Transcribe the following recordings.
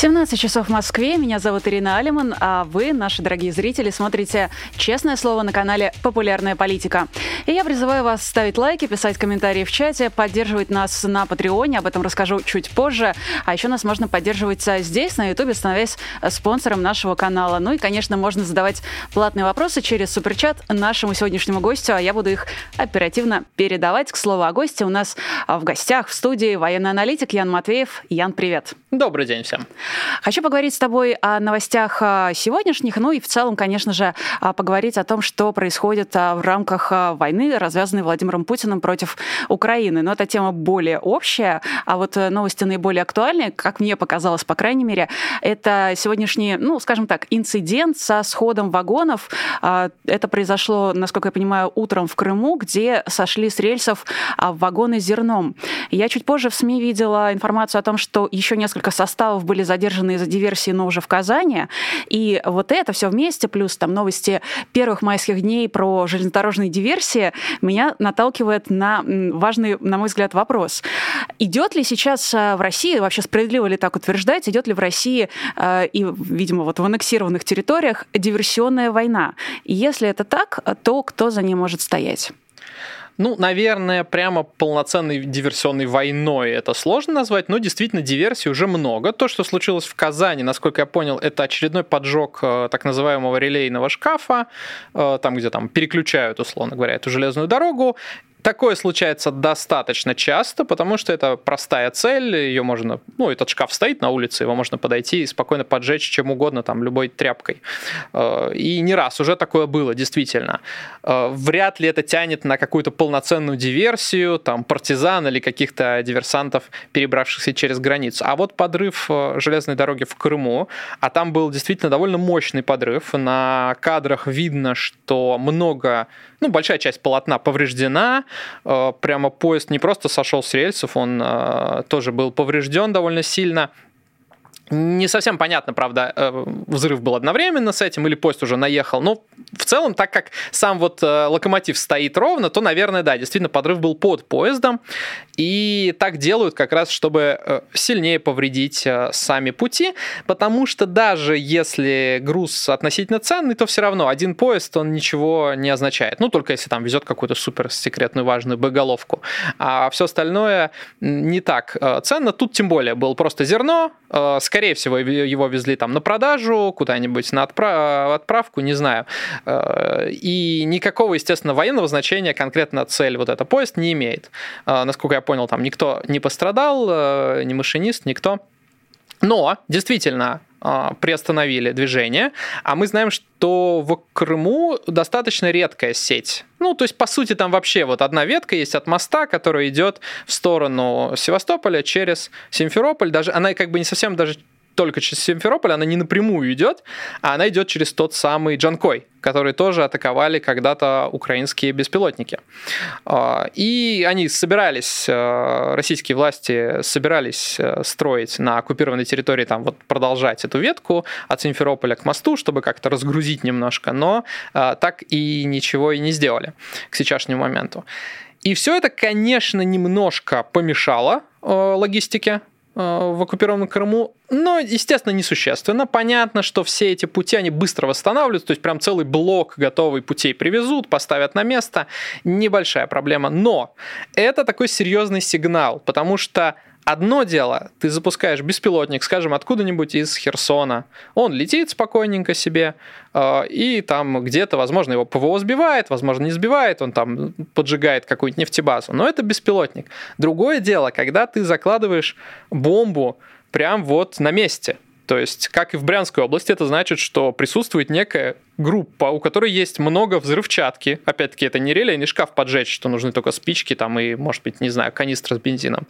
17 часов в Москве. Меня зовут Ирина Алиман, а вы, наши дорогие зрители, смотрите «Честное слово» на канале «Популярная политика». И я призываю вас ставить лайки, писать комментарии в чате, поддерживать нас на Патреоне, об этом расскажу чуть позже. А еще нас можно поддерживать здесь, на Ютубе, становясь спонсором нашего канала. Ну и, конечно, можно задавать платные вопросы через суперчат нашему сегодняшнему гостю, а я буду их оперативно передавать. К слову о гости, у нас в гостях в студии военный аналитик Ян Матвеев. Ян, привет. Добрый день всем. Хочу поговорить с тобой о новостях а, сегодняшних, ну и в целом, конечно же, а, поговорить о том, что происходит а, в рамках войны, развязанной Владимиром Путиным против Украины. Но эта тема более общая, а вот э, новости наиболее актуальные, как мне показалось, по крайней мере, это сегодняшний, ну, скажем так, инцидент со сходом вагонов. Это произошло, насколько я понимаю, утром в Крыму, где сошли с рельсов вагоны с зерном. Я чуть позже в СМИ видела информацию о том, что еще несколько составов были задержаны задержаны из-за диверсии, но уже в Казани. И вот это все вместе, плюс там новости первых майских дней про железнодорожные диверсии, меня наталкивает на важный, на мой взгляд, вопрос. Идет ли сейчас э, в России, вообще справедливо ли так утверждать, идет ли в России э, и, видимо, вот в аннексированных территориях диверсионная война? И если это так, то кто за ней может стоять? Ну, наверное, прямо полноценной диверсионной войной это сложно назвать, но действительно диверсий уже много. То, что случилось в Казани, насколько я понял, это очередной поджог э, так называемого релейного шкафа, э, там, где там переключают, условно говоря, эту железную дорогу. Такое случается достаточно часто, потому что это простая цель, ее можно, ну, этот шкаф стоит на улице, его можно подойти и спокойно поджечь чем угодно, там, любой тряпкой. Э, и не раз уже такое было, действительно. Э, вряд ли это тянет на какую-то полноценную диверсию, там, партизан или каких-то диверсантов, перебравшихся через границу. А вот подрыв э, железной дороги в Крыму, а там был действительно довольно мощный подрыв. На кадрах видно, что много, ну, большая часть полотна повреждена, прямо поезд не просто сошел с рельсов, он э, тоже был поврежден довольно сильно. Не совсем понятно, правда, э, взрыв был одновременно с этим или поезд уже наехал. Но в целом, так как сам вот э, локомотив стоит ровно, то, наверное, да, действительно, подрыв был под поездом. И так делают как раз, чтобы э, сильнее повредить сами пути, потому что даже если груз относительно ценный, то все равно один поезд, он ничего не означает. Ну, только если там везет какую-то супер секретную важную боеголовку. А все остальное не так ценно. Тут тем более было просто зерно, скорее скорее всего, его везли там на продажу, куда-нибудь на отправ... отправку, не знаю. Э, и никакого, естественно, военного значения конкретно цель вот эта поезд не имеет. Э, насколько я понял, там никто не пострадал, э, ни машинист, никто. Но, действительно, приостановили движение, а мы знаем, что в Крыму достаточно редкая сеть. Ну, то есть, по сути, там вообще вот одна ветка есть от моста, которая идет в сторону Севастополя через Симферополь. Даже она как бы не совсем даже только через Симферополь, она не напрямую идет, а она идет через тот самый Джанкой, который тоже атаковали когда-то украинские беспилотники. А, и они собирались, э, российские власти собирались э, строить на оккупированной территории, там вот продолжать эту ветку от Симферополя к мосту, чтобы как-то разгрузить немножко, но э, так и ничего и не сделали к сейчасшнему моменту. И все это, конечно, немножко помешало логистике Э, в оккупированном Крыму, но, естественно, несущественно. Понятно, что все эти пути, они быстро восстанавливаются, то есть прям целый блок готовый путей привезут, поставят на место. Небольшая проблема, но это такой серьезный сигнал, потому что Одно дело, ты запускаешь беспилотник, скажем, откуда-нибудь из Херсона. Он летит спокойненько себе, э, и там где-то, возможно, его ПВО сбивает, возможно, не сбивает, он там поджигает какую-нибудь нефтебазу. Но это беспилотник. Другое дело, когда ты закладываешь бомбу прям вот на месте. То есть, как и в Брянской области, это значит, что присутствует некая группа, у которой есть много взрывчатки. Опять-таки, это не релейный шкаф поджечь, что нужны только спички там и, может быть, не знаю, канистра с бензином.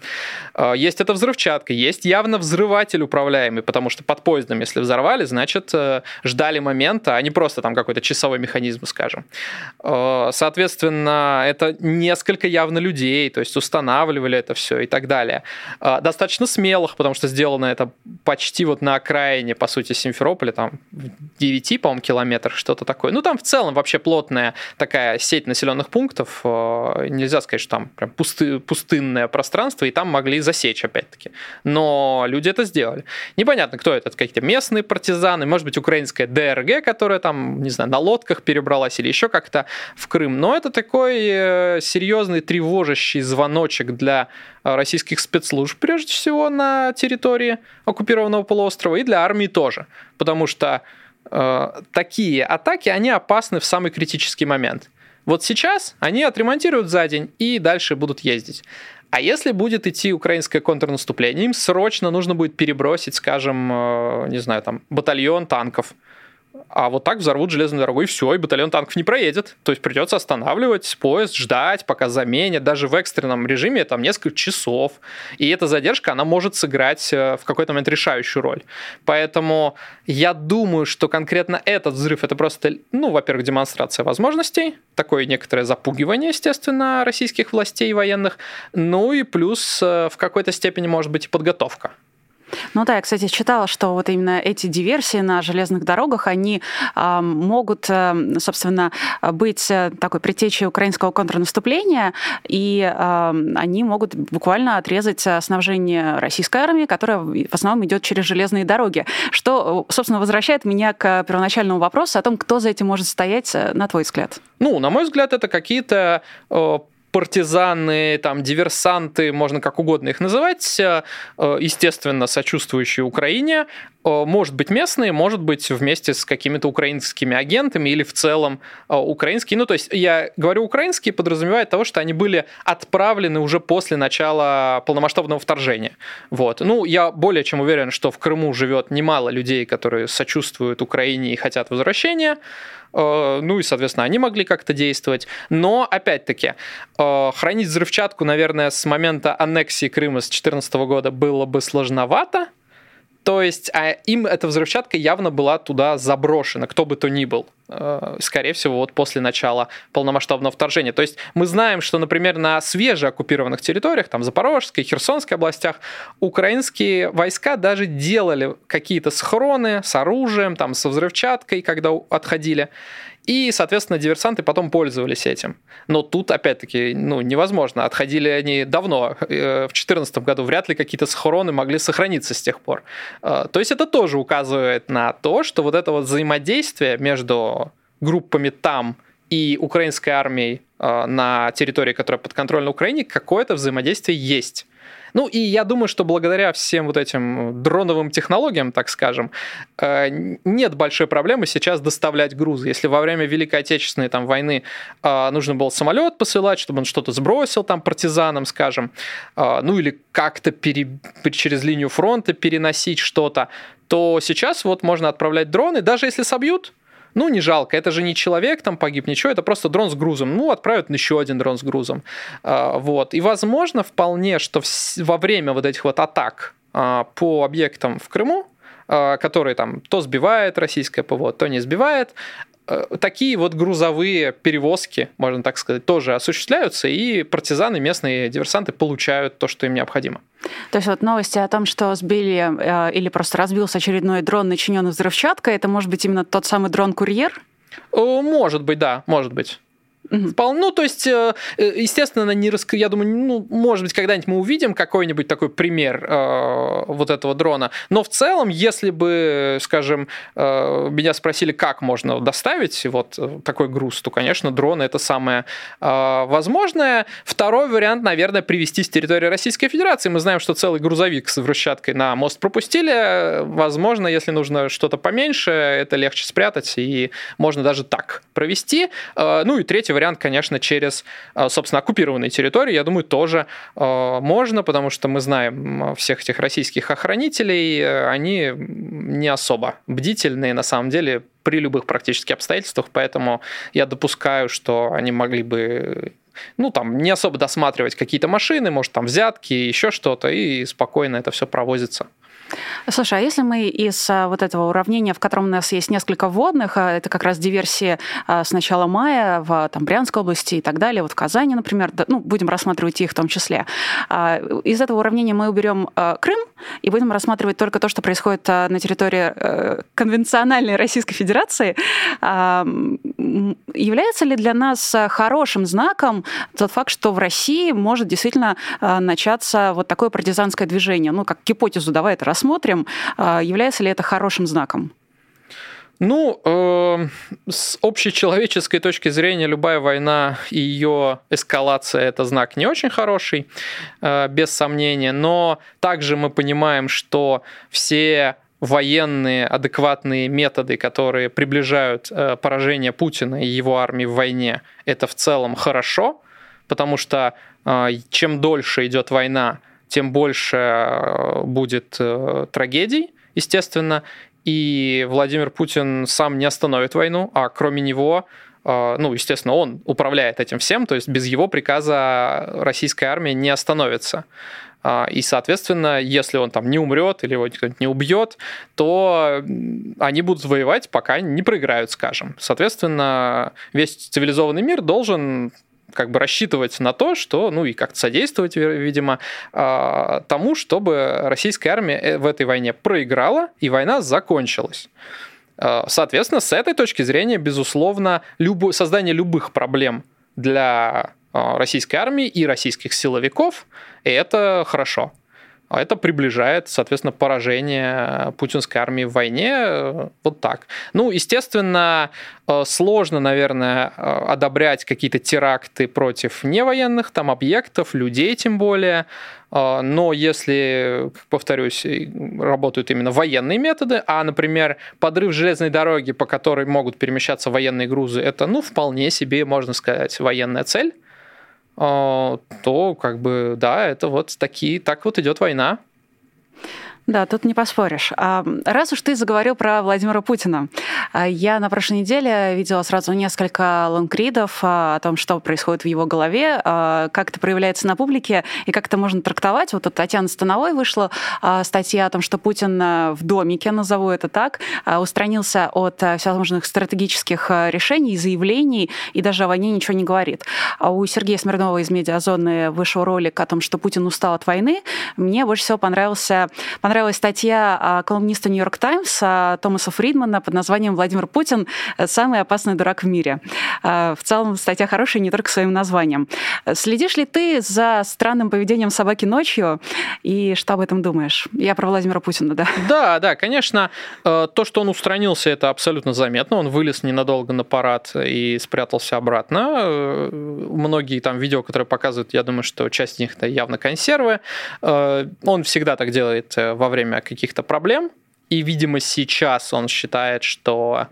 А, есть эта взрывчатка, есть явно взрыватель управляемый, потому что под поездом, если взорвали, значит, э, ждали момента, а не просто там какой-то часовой механизм, скажем. А, соответственно, это несколько явно людей, то есть устанавливали это все и так далее. А, достаточно смелых, потому что сделано это почти вот на окраине, по сути, Симферополя, там 9, по-моему, километрах, что-то такое. Ну, там в целом вообще плотная такая сеть населенных пунктов. А, нельзя сказать, что там прям пусты, пустынное пространство, и там могли засечь, опять-таки. Но люди это сделали. Непонятно, кто это, какие-то местные партизаны, может быть, украинская ДРГ, которая там, не знаю, на лодках перебралась или еще как-то в Крым. Но это такой э, серьезный тревожащий звоночек для э, российских спецслужб, прежде всего, на территории оккупированного полуострова, и для армии тоже. Потому что э, такие атаки, они опасны в самый критический момент. Вот сейчас они отремонтируют за день и дальше будут ездить. А если будет идти украинское контрнаступление, им срочно нужно будет перебросить, скажем, э, не знаю, там, батальон танков – а вот так взорвут железную дорогу, и все, и батальон танков не проедет. То есть придется останавливать поезд, ждать, пока заменят. Даже в экстренном режиме там несколько часов. И эта задержка, она может сыграть э, в какой-то момент решающую роль. Поэтому я думаю, что конкретно этот взрыв это просто, ну, во-первых, демонстрация возможностей, такое некоторое запугивание, естественно, российских властей военных, ну и плюс э, в какой-то степени может быть и подготовка. Ну да, я, кстати, читала, что вот именно эти диверсии на железных дорогах, они э, могут, э, собственно, быть э, такой предтечей украинского контрнаступления, и э, они могут буквально отрезать снабжение российской армии, которая в основном идет через железные дороги. Что, собственно, возвращает меня к первоначальному вопросу о том, кто за этим может стоять, э, на твой взгляд. Ну, на мой взгляд, это какие-то э, партизаны, там, диверсанты, можно как угодно их называть, э, естественно, сочувствующие Украине, э, может быть местные, может быть вместе с какими-то украинскими агентами или в целом э, украинские. Ну, то есть я говорю украинские, подразумевает того, что они были отправлены уже после начала полномасштабного вторжения. Вот. Ну, я более чем уверен, что в Крыму живет немало людей, которые сочувствуют Украине и хотят возвращения. Э, ну и, соответственно, они могли как-то действовать. Но, опять-таки, э, хранить взрывчатку, наверное, с момента аннексии Крыма с 2014 года было бы сложновато, то есть а им эта взрывчатка явно была туда заброшена, кто бы то ни был. Э, скорее всего, вот после начала полномасштабного вторжения. То есть мы знаем, что, например, на свежеоккупированных территориях, там Запорожской, Херсонской областях, украинские войска даже делали какие-то схроны с оружием, там, со взрывчаткой, когда отходили. И, соответственно, диверсанты потом пользовались этим. Но тут, опять-таки, ну, невозможно. Отходили они давно. Э, в 2014 году вряд ли какие-то схроны могли сохраниться с тех пор. Э, то есть это тоже указывает на то, что вот это вот взаимодействие между группами там и украинской армией э, на территории, которая подконтрольна Украине, какое-то взаимодействие есть. Ну и я думаю, что благодаря всем вот этим дроновым технологиям, так скажем, э, нет большой проблемы сейчас доставлять грузы. Если во время Великой Отечественной там, войны э, нужно было самолет посылать, чтобы он что-то сбросил там партизанам, скажем, э, ну или как-то пере... через линию фронта переносить что-то, то сейчас вот можно отправлять дроны, даже если собьют, ну, не жалко, это же не человек там погиб, ничего, это просто дрон с грузом. Ну, отправят еще один дрон с грузом. А, вот. И возможно вполне, что во время вот этих вот атак а, по объектам в Крыму, а, которые там то сбивает российское ПВО, то не сбивает, такие вот грузовые перевозки, можно так сказать, тоже осуществляются, и партизаны, местные диверсанты получают то, что им необходимо. То есть вот новости о том, что сбили э, или просто разбился очередной дрон, начиненный взрывчаткой, это может быть именно тот самый дрон-курьер? Может быть, да, может быть. Угу. Ну, то есть, э, э, естественно, не раск... я думаю, ну, может быть, когда-нибудь мы увидим какой-нибудь такой пример э, вот этого дрона. Но в целом, если бы, скажем, э, меня спросили, как можно доставить вот такой груз, то, конечно, дрон это самое э, возможное. Второй вариант, наверное, привести с территории Российской Федерации. Мы знаем, что целый грузовик с взрывчаткой на мост пропустили. Возможно, если нужно что-то поменьше, это легче спрятать, и можно даже так провести. Э, ну и третий третий вариант, конечно, через, собственно, оккупированные территории, я думаю, тоже можно, потому что мы знаем всех этих российских охранителей, они не особо бдительные, на самом деле, при любых практически обстоятельствах, поэтому я допускаю, что они могли бы ну, там, не особо досматривать какие-то машины, может, там взятки, еще что-то, и спокойно это все провозится. Слушай, а если мы из а, вот этого уравнения, в котором у нас есть несколько вводных, а, это как раз диверсии а, с начала мая в там, Брянской области и так далее, вот в Казани, например, ну, будем рассматривать их в том числе. Из этого уравнения мы уберем Крым и будем рассматривать только то, что происходит на территории э, конвенциональной Российской Федерации. Является ли для нас хорошим знаком тот факт, что в России может действительно начаться вот такое партизанское движение? Ну, как гипотезу давай это рассмотрим. А, является ли это хорошим знаком? Ну, э, с общечеловеческой точки зрения, любая война и ее эскалация это знак не очень хороший, э, без сомнения. Но также мы понимаем, что все военные адекватные методы, которые приближают э, поражение Путина и его армии в войне, это в целом хорошо, потому что э, чем дольше идет война, тем больше э, будет э, трагедий, естественно, и Владимир Путин сам не остановит войну, а кроме него э, ну, естественно, он управляет этим всем, то есть без его приказа российская армия не остановится. И, соответственно, если он там не умрет или его кто-нибудь не убьет, то они будут воевать, пока не проиграют, скажем. Соответственно, весь цивилизованный мир должен как бы рассчитывать на то, что, ну и как-то содействовать, видимо, а, тому, чтобы российская армия э, в этой войне проиграла и война закончилась. А, соответственно, с этой точки зрения, безусловно, любо, создание любых проблем для а, российской армии и российских силовиков – это хорошо. А это приближает, соответственно, поражение путинской армии в войне. Э, вот так. Ну, естественно, э, сложно, наверное, э, одобрять какие-то теракты против невоенных там объектов, людей тем более. Но если, повторюсь, работают именно военные методы, а, например, подрыв железной дороги, по которой могут перемещаться военные грузы, это, ну, вполне себе, можно сказать, военная цель то как бы да, это вот такие, так вот идет война. Да, тут не поспоришь. А, раз уж ты заговорил про Владимира Путина, а, я на прошлой неделе видела сразу несколько лонгридов а, о том, что происходит в его голове, как это проявляется на публике и как это можно трактовать. Вот тут Татьяна Становой вышла статья о том, что Путин в домике, назову это так, устранился от всевозможных стратегических решений, заявлений и даже о войне ничего не говорит. А у Сергея Смирнова из «Медиазоны» вышел ролик о том, что Путин устал от войны. Мне больше всего понравился, понравился понравилась статья а, колумниста «Нью-Йорк Таймс» а, Томаса Фридмана под названием «Владимир Путин – самый опасный дурак в мире». А, в целом статья хорошая не только своим названием. Следишь ли ты за странным поведением собаки ночью и что об этом думаешь? Я про Владимира Путина, да? Да, да, конечно. Э, то, что он устранился, это абсолютно заметно. Он вылез ненадолго на парад и спрятался обратно. Э, многие там видео, которые показывают, я думаю, что часть из них это явно консервы. Э, он всегда так делает во время каких-то проблем, и, видимо, сейчас он считает, что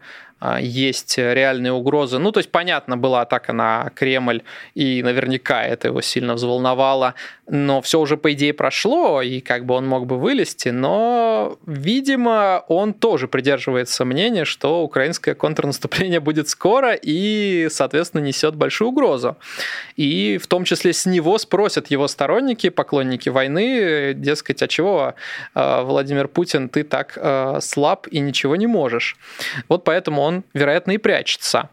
есть реальные угрозы. Ну, то есть, понятно, была атака на Кремль, и наверняка это его сильно взволновало, но все уже, по идее, прошло, и как бы он мог бы вылезти, но, видимо, он тоже придерживается мнения, что украинское контрнаступление будет скоро и, соответственно, несет большую угрозу. И в том числе с него спросят его сторонники, поклонники войны, дескать, а чего, а, Владимир Путин, ты так а, слаб и ничего не можешь. Вот поэтому он, вероятно, и прячется.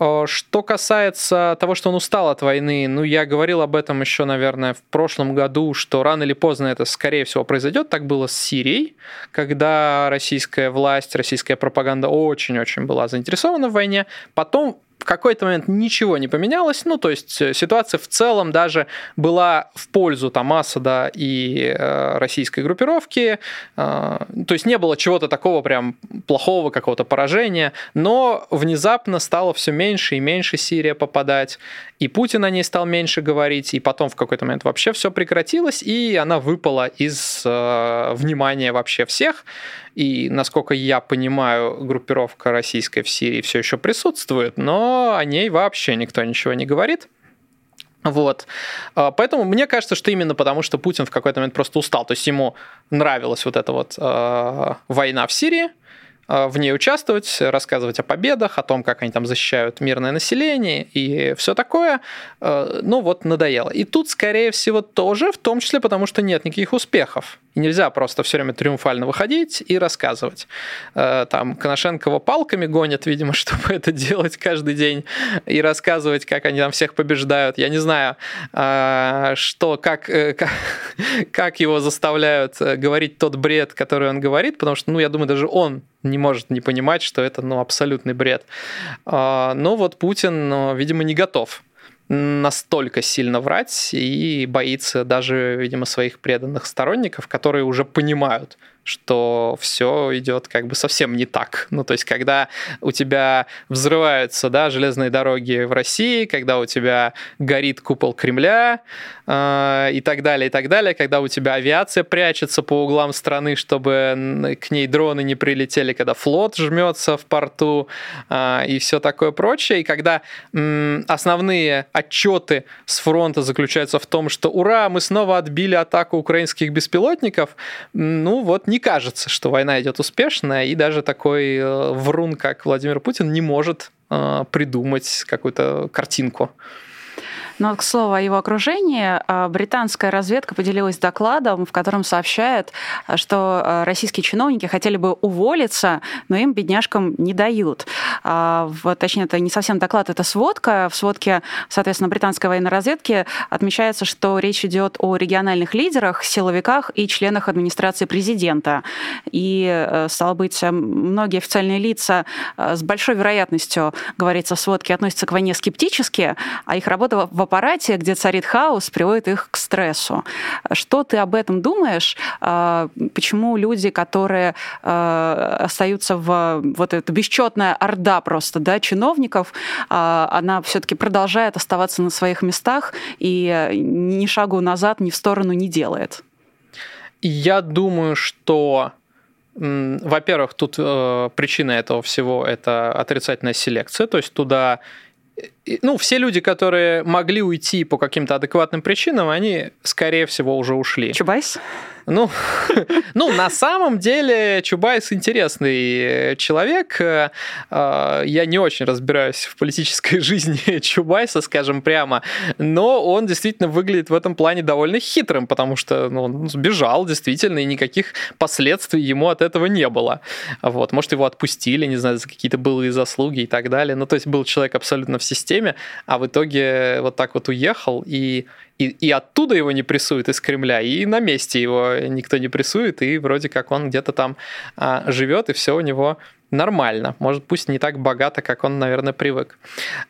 Э, что касается того, что он устал от войны, ну, я говорил об этом еще, наверное, в прошлом году, что рано или поздно это, скорее всего, произойдет. Так было с Сирией, когда российская власть, российская пропаганда очень-очень была заинтересована в войне. Потом в какой-то момент ничего не поменялось, ну, то есть э, ситуация в целом даже была в пользу там Асада и э, российской группировки, э, то есть не было чего-то такого прям плохого, какого-то поражения, но внезапно стало все меньше и меньше Сирия попадать, и Путин о ней стал меньше говорить, и потом в какой-то момент вообще все прекратилось, и она выпала из э, внимания вообще всех, и, насколько я понимаю, группировка российская в Сирии все еще присутствует, но о ней вообще никто ничего не говорит. Вот. А, поэтому мне кажется, что именно потому, что Путин в какой-то момент просто устал. То есть ему нравилась вот эта вот э, война в Сирии, Э, в ней участвовать, рассказывать о победах, о том, как они там защищают мирное население и все такое. Э, ну вот надоело. И тут, скорее всего, тоже, в том числе потому, что нет никаких успехов. Нельзя просто все время триумфально выходить и рассказывать. Э, там Коношенко его палками гонят, видимо, чтобы это делать каждый день и рассказывать, как они там всех побеждают. Я не знаю, что, как, как, как его заставляют говорить тот бред, который он говорит, потому что, ну, я думаю, даже он не может не понимать, что это ну, абсолютный бред. Но вот Путин, видимо, не готов настолько сильно врать и боится даже, видимо, своих преданных сторонников, которые уже понимают, что все идет как бы совсем не так. Ну, то есть, когда у тебя взрываются да, железные дороги в России, когда у тебя горит купол Кремля э, и так далее, и так далее, когда у тебя авиация прячется по углам страны, чтобы к ней дроны не прилетели, когда флот жмется в порту э, и все такое прочее, и когда э, основные отчеты с фронта заключаются в том, что ура, мы снова отбили атаку украинских беспилотников, ну вот не кажется, что война идет успешно, и даже такой э, врун, как Владимир Путин, не может э, придумать какую-то картинку. Но, к слову, о его окружении, а, британская разведка поделилась докладом, в котором сообщает, что а, российские чиновники хотели бы уволиться, но им, бедняжкам, не дают. А, вот, точнее, это не совсем доклад, это сводка. В сводке, соответственно, британской военной разведки отмечается, что речь идет о региональных лидерах, силовиках и членах администрации президента. И, э, стало быть, многие официальные лица с большой вероятностью, говорится в сводке, относятся к войне скептически, а их работа в аппарате, где царит хаос, приводит их к стрессу. Что ты об этом думаешь? А, почему люди, которые а, остаются в вот эта бесчетная орда просто, да, чиновников, а, она все-таки продолжает оставаться на своих местах и ни шагу назад, ни в сторону не делает? Я думаю, что во-первых, тут э, причина этого всего это отрицательная селекция, то есть туда ну, все люди, которые могли уйти по каким-то адекватным причинам, они, скорее всего, уже ушли. Чубайс? Ну, ну, на самом деле Чубайс интересный человек. Э, я не очень разбираюсь в политической жизни Чубайса, скажем прямо, но он действительно выглядит в этом плане довольно хитрым, потому что ну, он сбежал действительно, и никаких последствий ему от этого не было. Вот, может, его отпустили, не знаю, за какие-то былые заслуги и так далее. Ну, то есть был человек абсолютно в системе, а в итоге вот так вот уехал, и и, и оттуда его не прессуют из Кремля, и на месте его никто не прессует, и вроде как он где-то там а, живет, и все у него нормально. Может, пусть не так богато, как он, наверное, привык.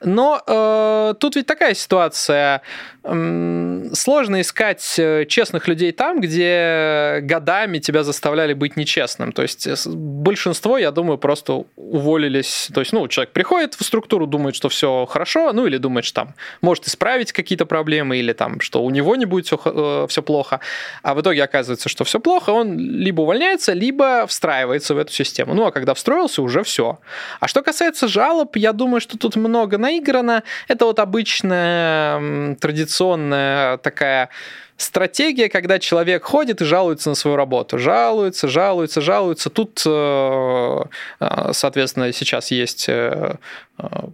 Но э, тут ведь такая ситуация. Сложно искать э, честных людей там, где годами тебя заставляли быть нечестным. То есть э, большинство, я думаю, просто уволились. То есть, ну, человек приходит в структуру, думает, что все хорошо, ну, или думает, что там может исправить какие-то проблемы, или там, что у него не будет все, э, все плохо. А в итоге оказывается, что все плохо, он либо увольняется, либо встраивается в эту систему. Ну, а когда встроился, вопросы уже все. А что касается жалоб, я думаю, что тут много наиграно. Это вот обычная традиционная такая стратегия, когда человек ходит и жалуется на свою работу. Жалуется, жалуется, жалуется. Тут, э, э, соответственно, сейчас есть, э,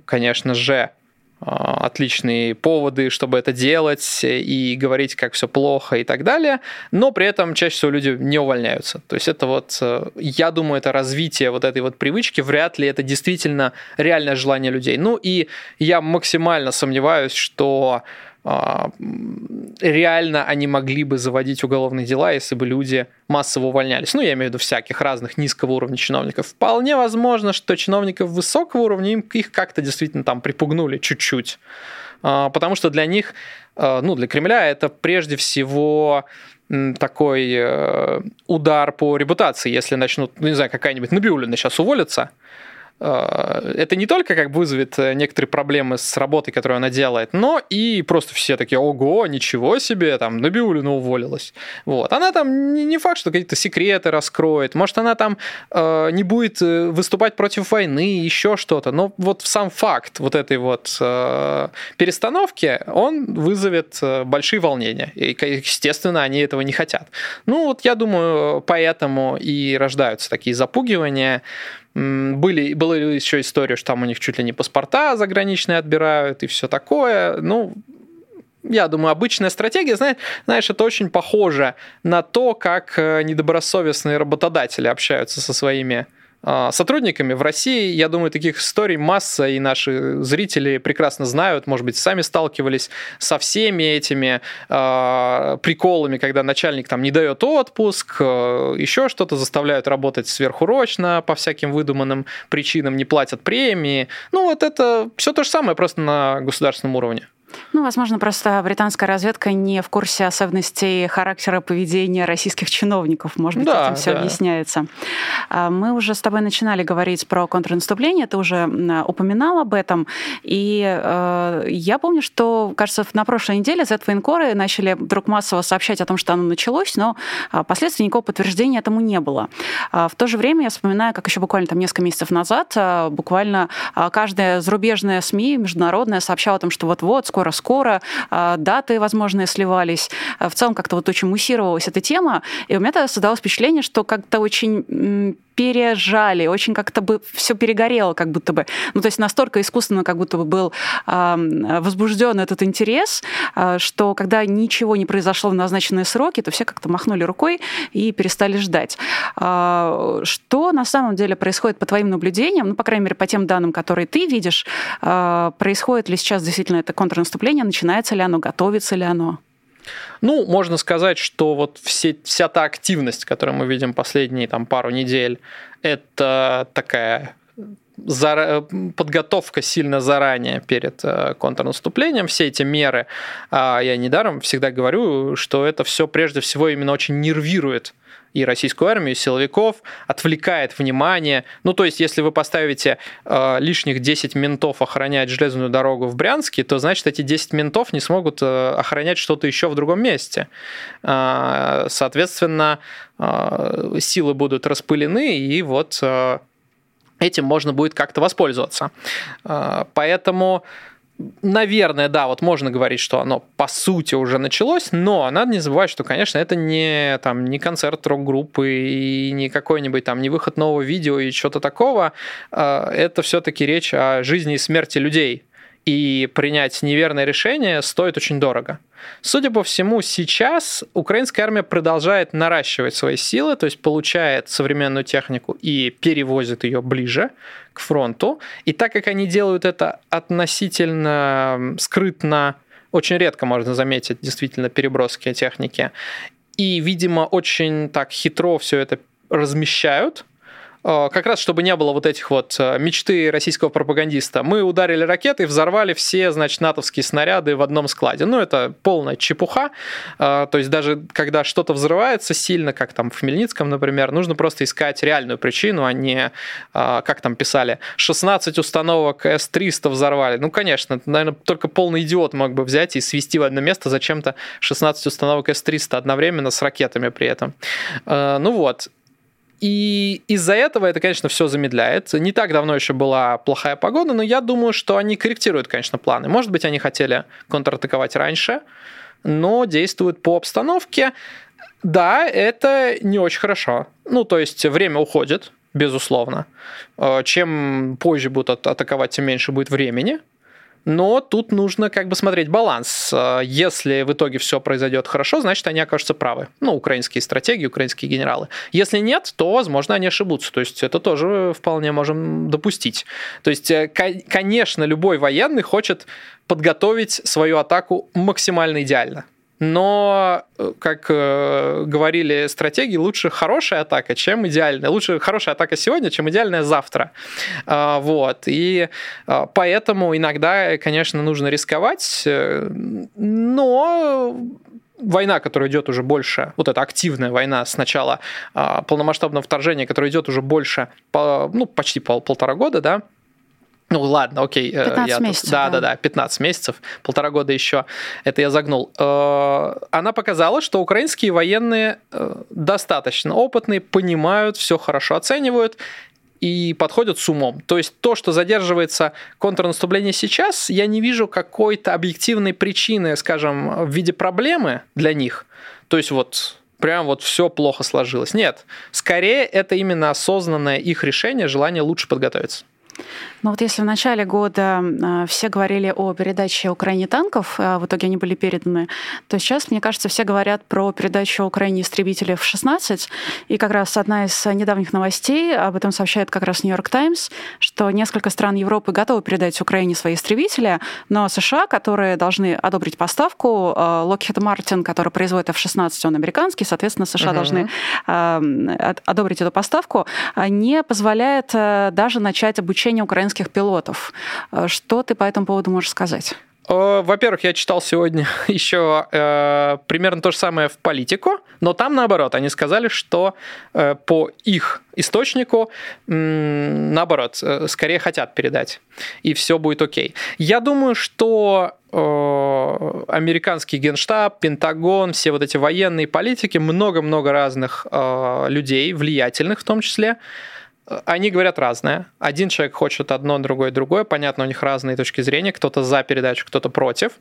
конечно же, отличные поводы, чтобы это делать и говорить, как все плохо и так далее, но при этом чаще всего люди не увольняются. То есть это вот, э, я думаю, это развитие вот этой вот привычки, вряд ли это действительно реальное желание людей. Ну и я максимально сомневаюсь, что а, реально они могли бы заводить уголовные дела, если бы люди массово увольнялись. Ну, я имею в виду всяких разных низкого уровня чиновников. Вполне возможно, что чиновников высокого уровня им их как-то действительно там припугнули чуть-чуть. А, потому что для них, а, ну, для Кремля это прежде всего такой э, удар по репутации, если начнут, ну, не знаю, какая-нибудь Набиулина сейчас уволится, это не только как вызовет э, некоторые проблемы с работой, которую она делает, но и просто все такие, ого, ничего себе, там, Набиулина уволилась. Вот. Она там не, не факт, что какие-то секреты раскроет, может, она там э, не будет э, выступать против войны, еще что-то, но вот сам факт вот этой вот э, перестановки, он вызовет большие волнения, и, естественно, они этого не хотят. Ну, вот я думаю, поэтому и рождаются такие запугивания, были, была еще история, что там у них чуть ли не паспорта заграничные отбирают и все такое. Ну, я думаю, обычная стратегия, знаешь, это очень похоже на то, как э, недобросовестные работодатели общаются со своими сотрудниками. В России, я думаю, таких историй масса, и наши зрители прекрасно знают, может быть, сами сталкивались со всеми этими э, приколами, когда начальник там не дает отпуск, э, еще что-то, заставляют работать сверхурочно по всяким выдуманным причинам, не платят премии. Ну, вот это все то же самое, просто на государственном уровне. Ну, возможно, просто британская разведка не в курсе особенностей характера поведения российских чиновников. Может быть, да, этим все да. объясняется. А, мы уже с тобой начинали говорить про контрнаступление, ты уже упоминал об этом. И э, я помню, что, кажется, на прошлой неделе Z-военкоры начали вдруг массово сообщать о том, что оно началось, но а, последствий никакого подтверждения этому не было. А, в то же время я вспоминаю, как еще буквально там несколько месяцев назад буквально каждая зарубежная СМИ, международная, сообщала о том, что вот-вот, скоро скоро-скоро, а, даты возможные сливались. А, в целом как-то вот очень муссировалась эта тема, и у меня тогда создалось впечатление, что как-то очень пережали, очень как-то бы все перегорело, как будто бы. Ну, то есть настолько искусственно как будто бы был э, возбужден этот интерес, э, что когда ничего не произошло в назначенные сроки, то все как-то махнули рукой и перестали ждать. Э, что на самом деле происходит по твоим наблюдениям, ну, по крайней мере, по тем данным, которые ты видишь, э, происходит ли сейчас действительно это контрнаступление, начинается ли оно, готовится ли оно? Ну, можно сказать, что вот все, вся та активность, которую мы видим последние там, пару недель, это такая за, подготовка сильно заранее перед э, контрнаступлением, все эти меры, а я недаром всегда говорю, что это все прежде всего именно очень нервирует и российскую армию, и силовиков, отвлекает внимание. Ну, то есть, если вы поставите э, лишних 10 ментов охранять железную дорогу в Брянске, то, значит, эти 10 ментов не смогут э, охранять что-то еще в другом месте. Э, соответственно, э, силы будут распылены, и вот э, этим можно будет как-то воспользоваться. Э, поэтому наверное, да, вот можно говорить, что оно по сути уже началось, но надо не забывать, что, конечно, это не, там, не концерт рок-группы и не какой-нибудь там, не выход нового видео и что-то такого. А, это все-таки речь о жизни и смерти людей. И принять неверное решение стоит очень дорого. Судя по всему, сейчас украинская армия продолжает наращивать свои силы, то есть получает современную технику и перевозит ее ближе к фронту. И так как они делают это относительно скрытно, очень редко можно заметить действительно переброски техники. И, видимо, очень так хитро все это размещают, как раз чтобы не было вот этих вот э, мечты российского пропагандиста. Мы ударили ракеты и взорвали все, значит, натовские снаряды в одном складе. Ну, это полная чепуха. Э, то есть даже когда что-то взрывается сильно, как там в Хмельницком, например, нужно просто искать реальную причину, а не, как там писали, 16 установок С-300 взорвали. Ну, конечно, наверное, только полный идиот мог бы взять и свести в одно место зачем-то 16 установок С-300 одновременно с ракетами при этом. Ну вот, и из-за этого это, конечно, все замедляет. Не так давно еще была плохая погода, но я думаю, что они корректируют, конечно, планы. Может быть, они хотели контратаковать раньше, но действуют по обстановке. Да, это не очень хорошо. Ну, то есть время уходит, безусловно. Э, чем позже будут атаковать, тем меньше будет времени. Но тут нужно как бы смотреть баланс. Э, если в итоге все произойдет хорошо, значит, они окажутся правы. Ну, украинские стратегии, украинские генералы. Если нет, то, возможно, они ошибутся. То есть это тоже вполне можем допустить. То есть, э, конечно, любой военный хочет подготовить свою атаку максимально идеально но, э, как э, говорили стратеги, лучше хорошая атака, чем идеальная. Лучше хорошая атака сегодня, чем идеальная завтра. А, вот. И а, поэтому иногда, конечно, нужно рисковать, э, но война, которая идет уже больше, вот эта активная война с начала а, полномасштабного вторжения, которая идет уже больше, по, ну, почти пол, полтора года, да, ну ладно, окей. 15 я месяцев. Тут, да, да, да, 15 месяцев, полтора года еще. Это я загнул. Э, она показала, что украинские военные э, достаточно опытные, понимают, все хорошо оценивают и подходят с умом. То есть то, что задерживается контрнаступление сейчас, я не вижу какой-то объективной причины, скажем, в виде проблемы для них. То есть вот прям вот все плохо сложилось. Нет, скорее это именно осознанное их решение, желание лучше подготовиться. Но вот если в начале года а, все говорили о передаче Украине танков, а в итоге они были переданы, то сейчас, мне кажется, все говорят про передачу Украине истребителей в 16. И как раз одна из недавних новостей, об этом сообщает как раз Нью-Йорк Таймс, что несколько стран Европы готовы передать Украине свои истребители, но США, которые должны одобрить поставку, а, Lockheed Martin, который производит F-16, он американский, соответственно, США uh-huh. должны одобрить эту поставку, не позволяет даже начать обучение украинских украинских пилотов. Э, что ты по этому поводу можешь сказать? Во-первых, я читал сегодня еще э, примерно то же самое в политику, но там наоборот, они сказали, что э, по их источнику, э, наоборот, э, скорее хотят передать, и все будет окей. Я думаю, что э, американский генштаб, Пентагон, все вот эти военные политики, много-много разных э, людей, влиятельных в том числе, они говорят разное. Один человек хочет одно, другой другое. Понятно, у них разные точки зрения. Кто-то за передачу, кто-то против.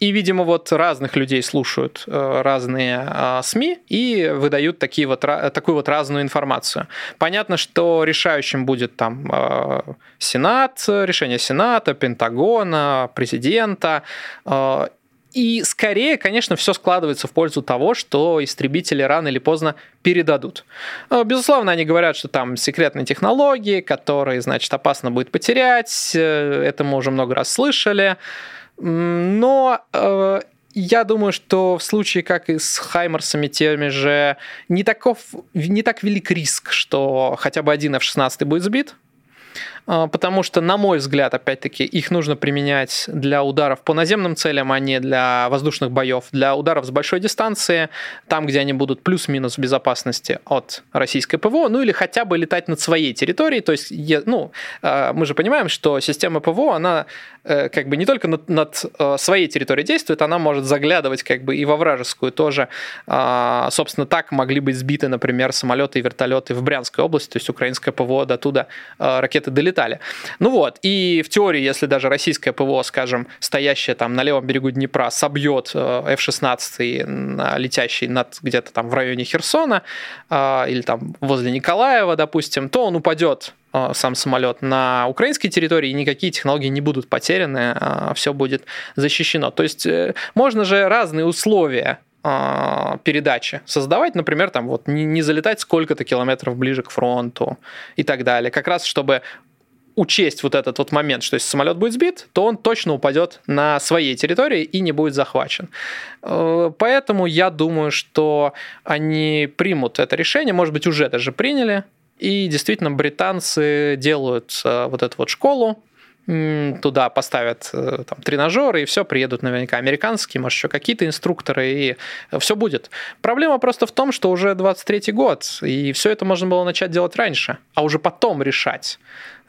И, видимо, вот разных людей слушают э, разные а, СМИ и выдают такие вот, такую вот разную информацию. Понятно, что решающим будет там э, Сенат, решение Сената, Пентагона, президента э, и скорее, конечно, все складывается в пользу того, что истребители рано или поздно передадут. Э, безусловно, они говорят, что там секретные технологии, которые, значит, опасно будет потерять. Э, это мы уже много раз слышали. Но э, я думаю, что в случае, как и с Хаймерсами теми же, не, таков, не так велик риск, что хотя бы один F-16 будет сбит, потому что, на мой взгляд, опять-таки, их нужно применять для ударов по наземным целям, а не для воздушных боев, для ударов с большой дистанции, там, где они будут плюс-минус в безопасности от российской ПВО, ну или хотя бы летать над своей территорией, то есть, ну, а, мы же понимаем, что система ПВО, она как бы не только над, над э, своей территорией действует, она может заглядывать как бы и во вражескую тоже. А, собственно, так могли быть сбиты, например, самолеты и вертолеты в Брянской области, то есть украинская ПВО до туда ракеты долетают летали. Ну вот, и в теории, если даже российское ПВО, скажем, стоящее там на левом берегу Днепра, собьет э, F-16, летящий над где-то там в районе Херсона э, или там возле Николаева, допустим, то он упадет э, сам самолет на украинской территории, никакие технологии не будут потеряны, все будет защищено. То есть можно же разные условия передачи создавать, например, там вот не, не залетать сколько-то километров ближе к фронту и так далее, как раз чтобы учесть вот этот вот момент, что если самолет будет сбит, то он точно упадет на своей территории и не будет захвачен. Э, поэтому я думаю, что они примут это решение, может быть, уже даже приняли, и действительно британцы делают э, вот эту вот школу, туда поставят э, там, тренажеры, и все, приедут наверняка американские, может, еще какие-то инструкторы, и все будет. Проблема просто в том, что уже 23-й год, и все это можно было начать делать раньше, а уже потом решать.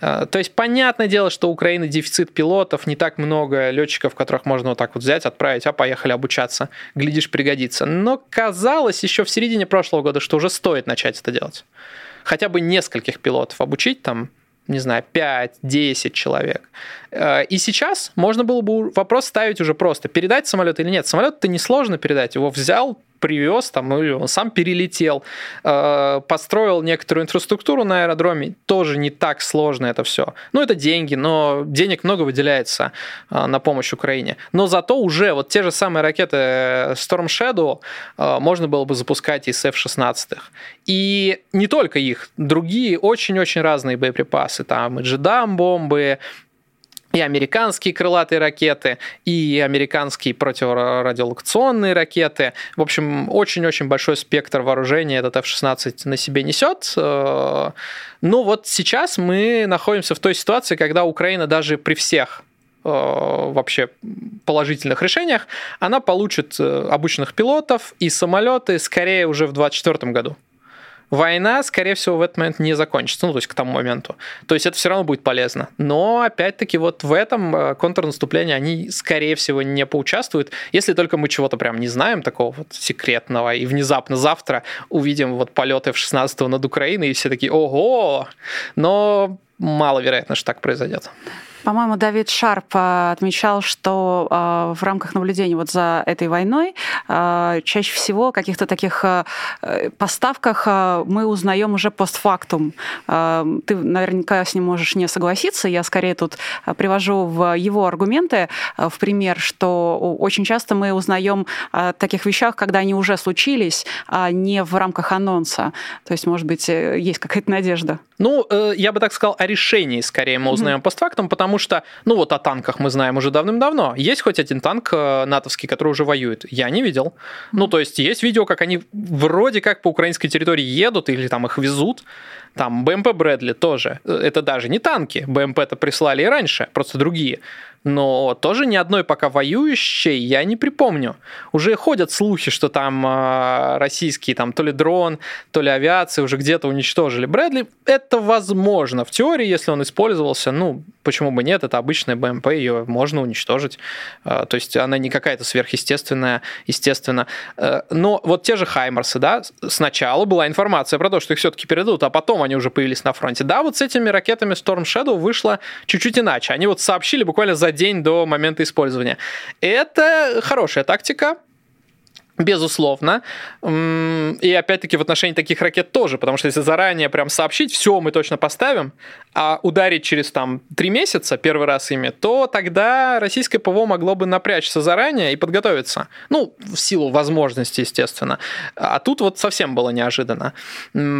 Э, то есть, понятное дело, что у Украины дефицит пилотов, не так много летчиков, которых можно вот так вот взять, отправить, а поехали обучаться, глядишь, пригодится. Но казалось еще в середине прошлого года, что уже стоит начать это делать. Хотя бы нескольких пилотов обучить там, не знаю, 5-10 человек. Э, и сейчас можно было бы вопрос ставить уже просто, передать самолет или нет. Самолет-то несложно передать, его взял, привез, там, или он сам перелетел, э, построил некоторую инфраструктуру на аэродроме, тоже не так сложно это все. Ну, это деньги, но денег много выделяется э, на помощь Украине. Но зато уже вот те же самые ракеты Storm Shadow э, можно было бы запускать из F-16. И не только их, другие очень-очень разные боеприпасы. Там и джедам бомбы, и американские крылатые ракеты, и американские противорадиолокационные ракеты. В общем, очень-очень большой спектр вооружения этот F-16 на себе несет. Но вот сейчас мы находимся в той ситуации, когда Украина даже при всех вообще положительных решениях, она получит обученных пилотов и самолеты скорее уже в 2024 году война, скорее всего, в этот момент не закончится, ну, то есть к тому моменту. То есть это все равно будет полезно. Но, опять-таки, вот в этом э, контрнаступлении они, скорее всего, не поучаствуют, если только мы чего-то прям не знаем, такого вот секретного, и внезапно завтра увидим вот полеты в 16 над Украиной, и все такие, ого! Но маловероятно, что так произойдет. По-моему, Давид Шарп а, отмечал, что а, в рамках наблюдения вот за этой войной а, чаще всего о каких-то таких поставках мы узнаем уже постфактум. Ты наверняка с ним можешь не согласиться. Я скорее тут привожу в его аргументы в пример, что очень часто мы узнаем о таких вещах, когда они уже случились, а не в рамках анонса. То есть, может быть, э, есть какая-то надежда. Ну, э, я бы так сказал, о решении скорее мы узнаем mm-hmm. постфактум, потому потому что, ну вот о танках мы знаем уже давным-давно. Есть хоть один танк э, натовский, который уже воюет? Я не видел. Ну, то есть есть видео, как они вроде как по украинской территории едут или там их везут. Там БМП Брэдли тоже. Э, это даже не танки. БМП-то прислали и раньше, просто другие но тоже ни одной пока воюющей я не припомню. Уже ходят слухи, что там э, российские, там то ли дрон, то ли авиация уже где-то уничтожили Брэдли. Это возможно. В теории, если он использовался, ну, почему бы нет, это обычная БМП, ее можно уничтожить. Э, то есть она не какая-то сверхъестественная, естественно. Э, но вот те же Хаймерсы, да, сначала была информация про то, что их все-таки передадут, а потом они уже появились на фронте. Да, вот с этими ракетами Storm Shadow вышло чуть-чуть иначе. Они вот сообщили буквально за день до момента использования. Это хорошая тактика, Безусловно. И опять-таки в отношении таких ракет тоже, потому что если заранее прям сообщить, все, мы точно поставим, а ударить через там три месяца первый раз ими, то тогда российское ПВО могло бы напрячься заранее и подготовиться. Ну, в силу возможности, естественно. А тут вот совсем было неожиданно.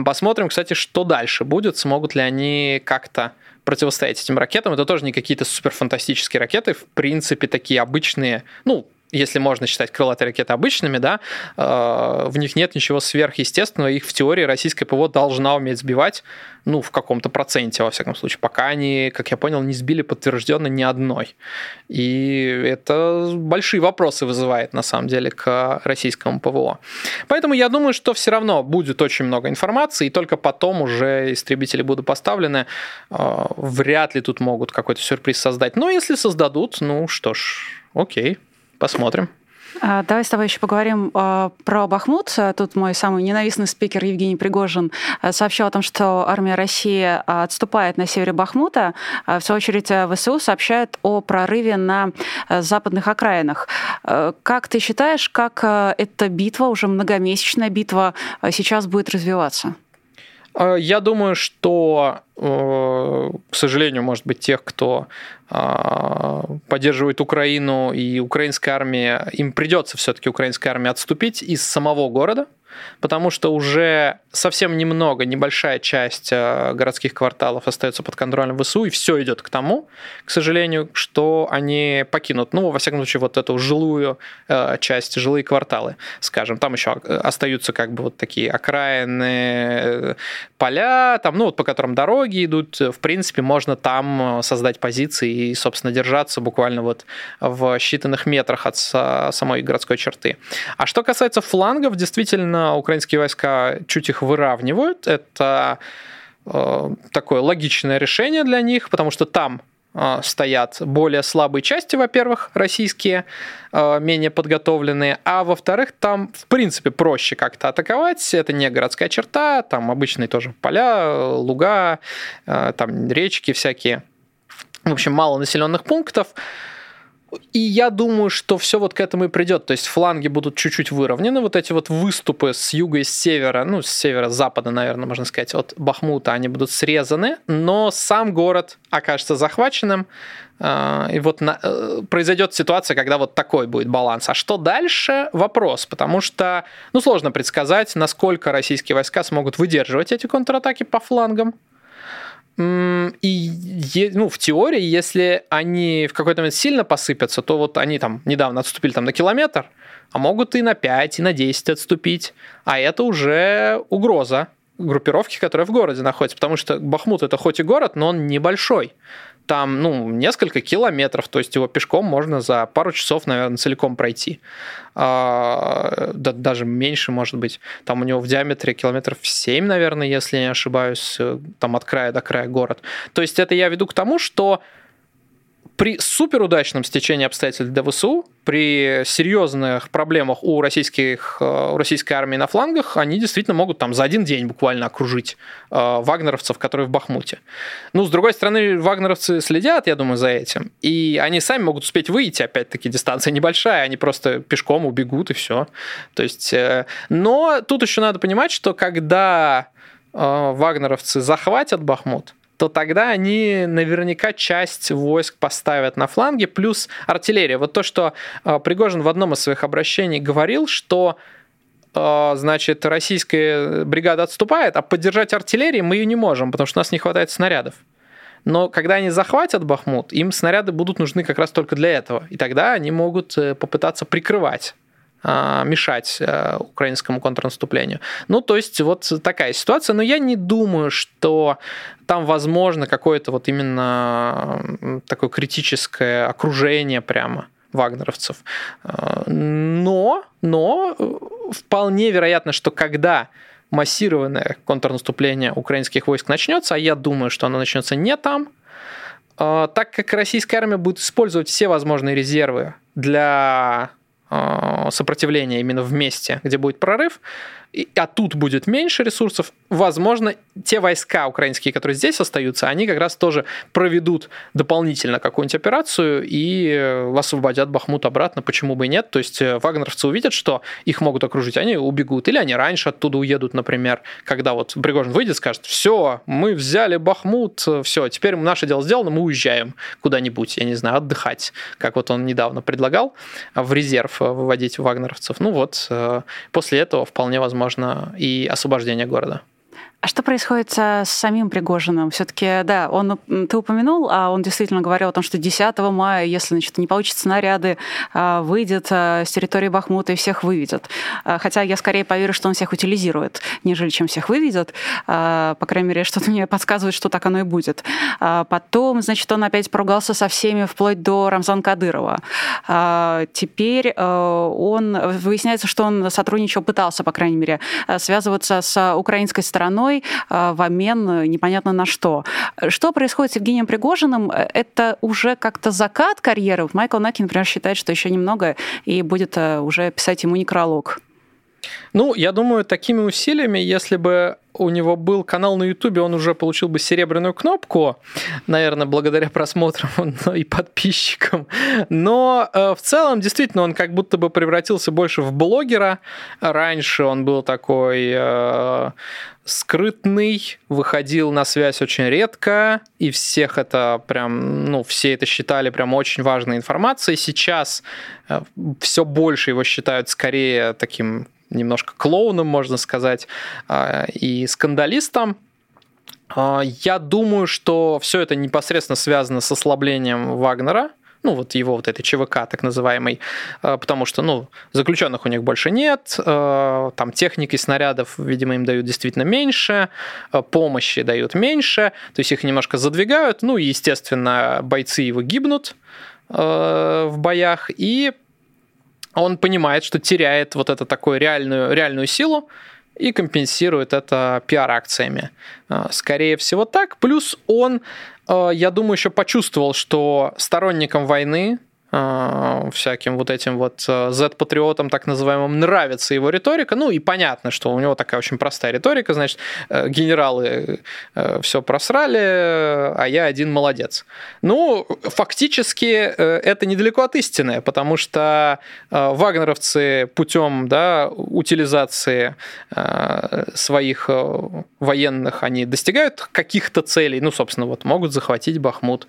Посмотрим, кстати, что дальше будет, смогут ли они как-то противостоять этим ракетам. Это тоже не какие-то суперфантастические ракеты, в принципе, такие обычные, ну, если можно считать крылатые ракеты обычными, да, э, в них нет ничего сверхъестественного, их в теории российская ПВО должна уметь сбивать, ну, в каком-то проценте, во всяком случае, пока они, как я понял, не сбили подтвержденно ни одной. И это большие вопросы вызывает, на самом деле, к российскому ПВО. Поэтому я думаю, что все равно будет очень много информации, и только потом уже истребители будут поставлены. Э, вряд ли тут могут какой-то сюрприз создать. Но если создадут, ну что ж, окей. Посмотрим. А, давай с тобой еще поговорим а, про Бахмут. Тут мой самый ненавистный спикер Евгений Пригожин а, сообщил о том, что армия России отступает на севере Бахмута. В свою очередь ВСУ сообщает о прорыве на западных окраинах. Как ты считаешь, как эта битва, уже многомесячная битва, сейчас будет развиваться? Я думаю, что Э, к сожалению, может быть, тех, кто поддерживает Украину и украинская армия, им придется все-таки украинская армия отступить из самого города, потому что уже совсем немного, небольшая часть а, городских кварталов остается под контролем ВСУ, и все идет к тому, к сожалению, что они покинут, ну, во всяком случае, вот эту жилую а, часть, жилые кварталы, скажем, там еще остаются как бы вот такие окраины, э, поля, там, ну, вот по которым дороги, дороги идут, в принципе, можно там э, создать позиции и, собственно, держаться буквально вот в считанных метрах от самой городской черты. А что касается флангов, действительно, украинские войска чуть их выравнивают. Это э, такое логичное решение для них, потому что там Э, стоят более слабые части, во-первых, российские, э, менее подготовленные, а во-вторых, там, в принципе, проще как-то атаковать, это не городская черта, там обычные тоже поля, луга, там речки всякие, в общем, мало населенных пунктов, и я думаю, что все вот к этому и придет. То есть фланги будут чуть-чуть выровнены. Вот эти вот выступы с юга и с севера, ну, с севера-запада, наверное, можно сказать, от Бахмута, они будут срезаны, но сам город окажется захваченным. А, и вот на, э, произойдет ситуация, когда вот такой будет баланс. А что дальше? Вопрос, потому что, ну, сложно предсказать, насколько российские войска смогут выдерживать эти контратаки по флангам. И ну, в теории, если они в какой-то момент сильно посыпятся, то вот они там недавно отступили там на километр, а могут и на 5, и на 10 отступить. А это уже угроза группировки, которая в городе находится. Потому что Бахмут это хоть и город, но он небольшой. Там, ну, несколько километров, то есть его пешком можно за пару часов, наверное, целиком пройти. А, да, даже меньше, может быть. Там у него в диаметре километров 7, наверное, если не ошибаюсь, э, там от края до края город. То есть это я веду к тому, что при суперудачном стечении обстоятельств для ВСУ, при серьезных проблемах у, российских, э, у российской армии на флангах, они действительно могут там за один день буквально окружить э, вагнеровцев, которые в Бахмуте. Ну, с другой стороны, вагнеровцы следят, я думаю, за этим. И они сами могут успеть выйти, опять-таки, дистанция небольшая, они просто пешком убегут и все. То есть, э, но тут еще надо понимать, что когда вагнеровцы захватят Бахмут, то тогда они наверняка часть войск поставят на фланге, плюс артиллерия. Вот то, что э, Пригожин в одном из своих обращений говорил, что э, значит, российская бригада отступает, а поддержать артиллерию мы ее не можем, потому что у нас не хватает снарядов. Но когда они захватят Бахмут, им снаряды будут нужны как раз только для этого. И тогда они могут э, попытаться прикрывать а, мешать э, украинскому контрнаступлению. Ну, то есть вот такая ситуация. Но я не думаю, что там возможно какое-то вот именно такое критическое окружение прямо вагнеровцев. Э, но, но вполне вероятно, что когда массированное контрнаступление украинских войск начнется, а я думаю, что оно начнется не там, э, так как российская армия будет использовать все возможные резервы для Э, сопротивления именно в месте, где будет прорыв, а тут будет меньше ресурсов, возможно, те войска украинские, которые здесь остаются, они как раз тоже проведут дополнительно какую-нибудь операцию и э, освободят Бахмут обратно, почему бы и нет. То есть э, вагнеровцы увидят, что их могут окружить, они убегут, или они раньше оттуда уедут, например, когда вот Пригожин выйдет, скажет, все, мы взяли Бахмут, все, теперь наше дело сделано, мы уезжаем куда-нибудь, я не знаю, отдыхать, как вот он недавно предлагал, в резерв выводить вагнеровцев. Ну вот, э, после этого вполне возможно и освобождение города. А что происходит с самим Пригожиным? Все-таки, да, он, ты упомянул, а он действительно говорил о том, что 10 мая, если значит, не получится снаряды, а, выйдет а, с территории Бахмута и всех выведет. А, хотя я скорее поверю, что он всех утилизирует, нежели чем всех выведет. По крайней мере, что-то мне подсказывает, что так оно и будет. Потом, значит, он опять поругался со всеми, вплоть до Рамзан Кадырова. Теперь он, выясняется, что он сотрудничал, пытался, по крайней мере, связываться с украинской стороной, страной а, в обмен э, непонятно на что. Что происходит с Евгением Пригожиным? Это уже как-то закат карьеры. Майкл Накин, например, считает, что еще немного и будет э, уже писать ему некролог. Ну, я думаю, такими усилиями, если бы у него был канал на Ютубе, он уже получил бы серебряную кнопку, наверное, благодаря просмотрам и подписчикам. Но э, в целом, действительно, он как будто бы превратился больше в блогера. Раньше он был такой э, скрытный, выходил на связь очень редко, и всех это прям, ну, все это считали прям очень важной информацией. Сейчас э, все больше его считают скорее таким немножко клоуном, можно сказать, а, и скандалистом. А, я думаю, что все это непосредственно связано с ослаблением Вагнера, ну, вот его вот этой ЧВК, так называемой, а, потому что, ну, заключенных у них больше нет, там техники, снарядов, видимо, им дают действительно меньше, помощи дают меньше, то есть их немножко задвигают, ну, и, естественно, бойцы его гибнут в боях, и он понимает, что теряет вот эту такую реальную, реальную силу и компенсирует это пиар-акциями. А, скорее всего так. Плюс он, а, я думаю, еще почувствовал, что сторонникам войны всяким вот этим вот Z-патриотам, так называемым, нравится его риторика. Ну и понятно, что у него такая очень простая риторика, значит, э, генералы э, все просрали, а я один молодец. Ну, фактически э, это недалеко от истины, потому что вагнеровцы путем да, утилизации своих военных, они достигают каких-то целей, ну, собственно, вот могут захватить Бахмут,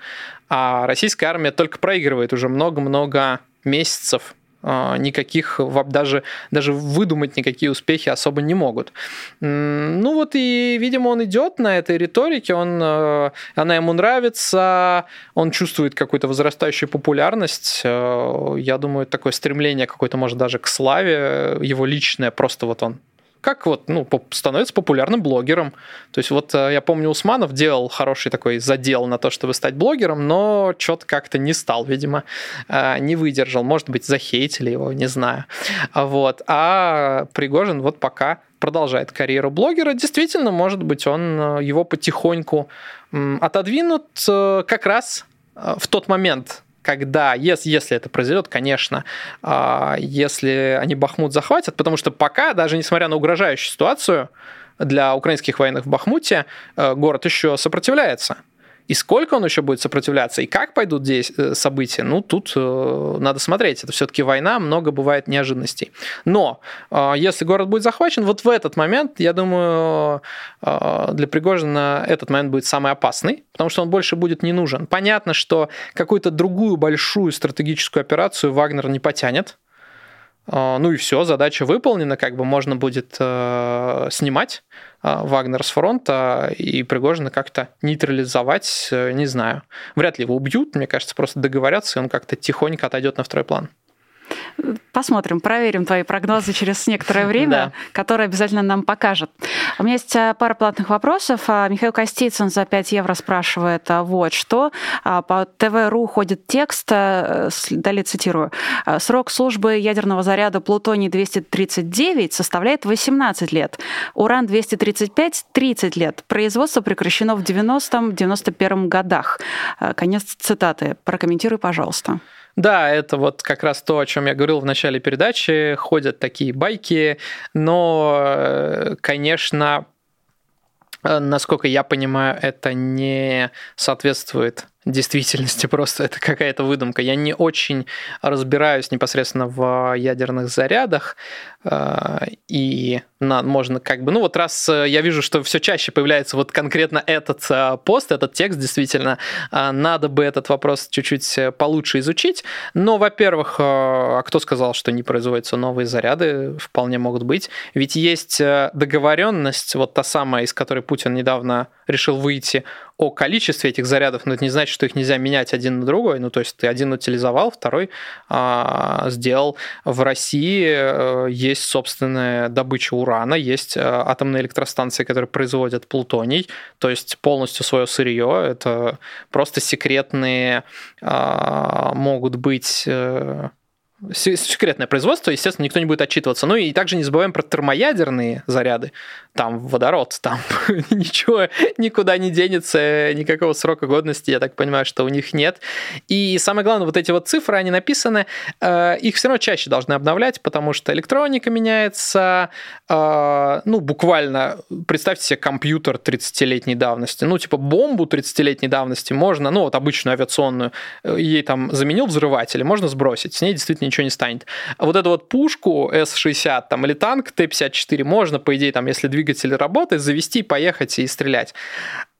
а российская армия только проигрывает уже много-много месяцев а, никаких, даже, даже выдумать никакие успехи особо не могут. Ну вот и, видимо, он идет на этой риторике, он, э, она ему нравится, он чувствует какую-то возрастающую популярность. Э, я думаю, такое стремление какое-то, может, даже к славе, его личное, просто вот он как вот, ну, становится популярным блогером. То есть вот я помню, Усманов делал хороший такой задел на то, чтобы стать блогером, но что-то как-то не стал, видимо, не выдержал. Может быть, захейтили его, не знаю. Вот. А Пригожин вот пока продолжает карьеру блогера. Действительно, может быть, он его потихоньку отодвинут как раз в тот момент, когда, если, если это произойдет, конечно, а, если они Бахмут захватят, потому что пока, даже несмотря на угрожающую ситуацию для украинских военных в Бахмуте, э, город еще сопротивляется. И сколько он еще будет сопротивляться, и как пойдут здесь э, события, ну, тут э, надо смотреть. Это все-таки война, много бывает неожиданностей. Но э, если город будет захвачен, вот в этот момент, я думаю, для Пригожина этот момент будет самый опасный, потому что он больше будет не нужен. Понятно, что какую-то другую большую стратегическую операцию Вагнер не потянет, ну и все, задача выполнена, как бы можно будет э, снимать э, Вагнер с фронта и Пригожина как-то нейтрализовать, э, не знаю. Вряд ли его убьют, мне кажется, просто договорятся, и он как-то тихонько отойдет на второй план. Посмотрим, проверим твои прогнозы через некоторое время, да. которое обязательно нам покажет. У меня есть а, пара платных вопросов. А, Михаил Костицын за 5 евро спрашивает а, вот что. По ТВ.ру ходит текст, далее цитирую. Срок службы ядерного заряда плутоний-239 составляет 18 лет. Уран-235 – 30 лет. Производство прекращено в 90-91 годах. Конец цитаты. Прокомментируй, пожалуйста. Да, это вот как раз то, о чем я говорил в начале передачи. Ходят такие байки, но, э, конечно, э, насколько я понимаю, это не соответствует действительности просто это какая-то выдумка. Я не очень разбираюсь непосредственно в ядерных зарядах, э, и на, можно как бы, ну вот раз э, я вижу, что все чаще появляется вот конкретно этот э, пост, этот текст, действительно, надо бы этот вопрос чуть-чуть получше изучить. Но, во-первых, а кто сказал, что не производятся новые заряды? Вполне могут быть. Ведь есть договоренность, вот та самая, из которой Путин недавно решил выйти, о количестве этих зарядов, но это не значит, что их нельзя менять один на другой. Ну, то есть ты один утилизовал, второй а, сделал. В России э, есть собственная добыча урана, есть э, атомные электростанции, которые производят плутоний, то есть полностью свое сырье. Это просто секретные а, могут быть э, секретное производство, естественно, никто не будет отчитываться. Ну и также не забываем про термоядерные заряды. Там водород, там ничего никуда не денется, никакого срока годности, я так понимаю, что у них нет. И самое главное, вот эти вот цифры, они написаны, э, их все равно чаще должны обновлять, потому что электроника меняется, э, ну, буквально, представьте себе компьютер 30-летней давности, ну, типа бомбу 30-летней давности можно, ну, вот обычную авиационную, э, ей там заменил взрыватель, можно сбросить, с ней действительно ничего не станет. А вот эту вот пушку С-60 там, или танк Т-54 можно, по идее, там, если двигатель работает, завести, поехать и стрелять.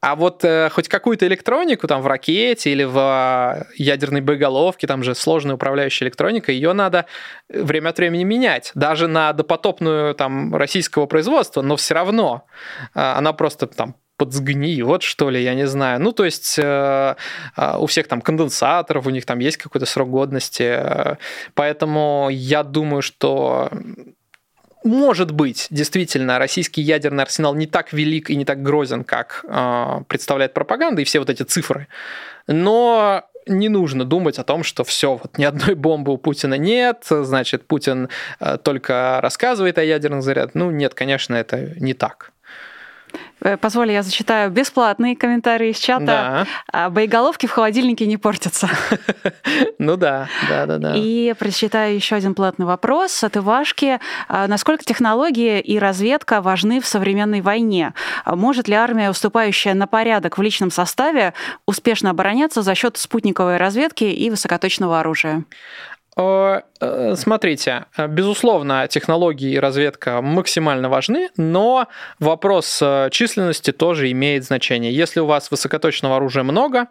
А вот э, хоть какую-то электронику там в ракете или в э, ядерной боеголовке, там же сложная управляющая электроника, ее надо время от времени менять. Даже на допотопную там российского производства, но все равно э, она просто там подсгниет, что ли, я не знаю. Ну, то есть э, э, у всех там конденсаторов, у них там есть какой-то срок годности. Поэтому я думаю, что может быть, действительно, российский ядерный арсенал не так велик и не так грозен, как э, представляет пропаганда и все вот эти цифры. Но не нужно думать о том, что все, вот ни одной бомбы у Путина нет, значит, Путин э, только рассказывает о ядерных зарядах. Ну, нет, конечно, это не так. Э, позволь, я зачитаю бесплатные комментарии из чата. Да. А, боеголовки в холодильнике не портятся. Ну да, да, да, да. И прочитаю еще один платный вопрос от Ивашки. А, насколько технологии и разведка важны в современной войне? А, может ли армия, уступающая на порядок в личном составе, успешно обороняться за счет спутниковой разведки и высокоточного оружия? Э, смотрите, безусловно, технологии и разведка максимально важны, но вопрос э, численности тоже имеет значение. Если у вас высокоточного оружия много,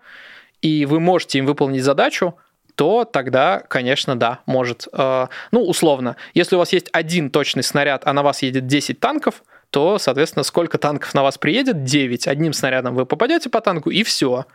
и вы можете им выполнить задачу, то тогда, конечно, да, может. Э, ну, условно, если у вас есть один точный снаряд, а на вас едет 10 танков, то, соответственно, сколько танков на вас приедет? 9. Одним снарядом вы попадете по танку, и все.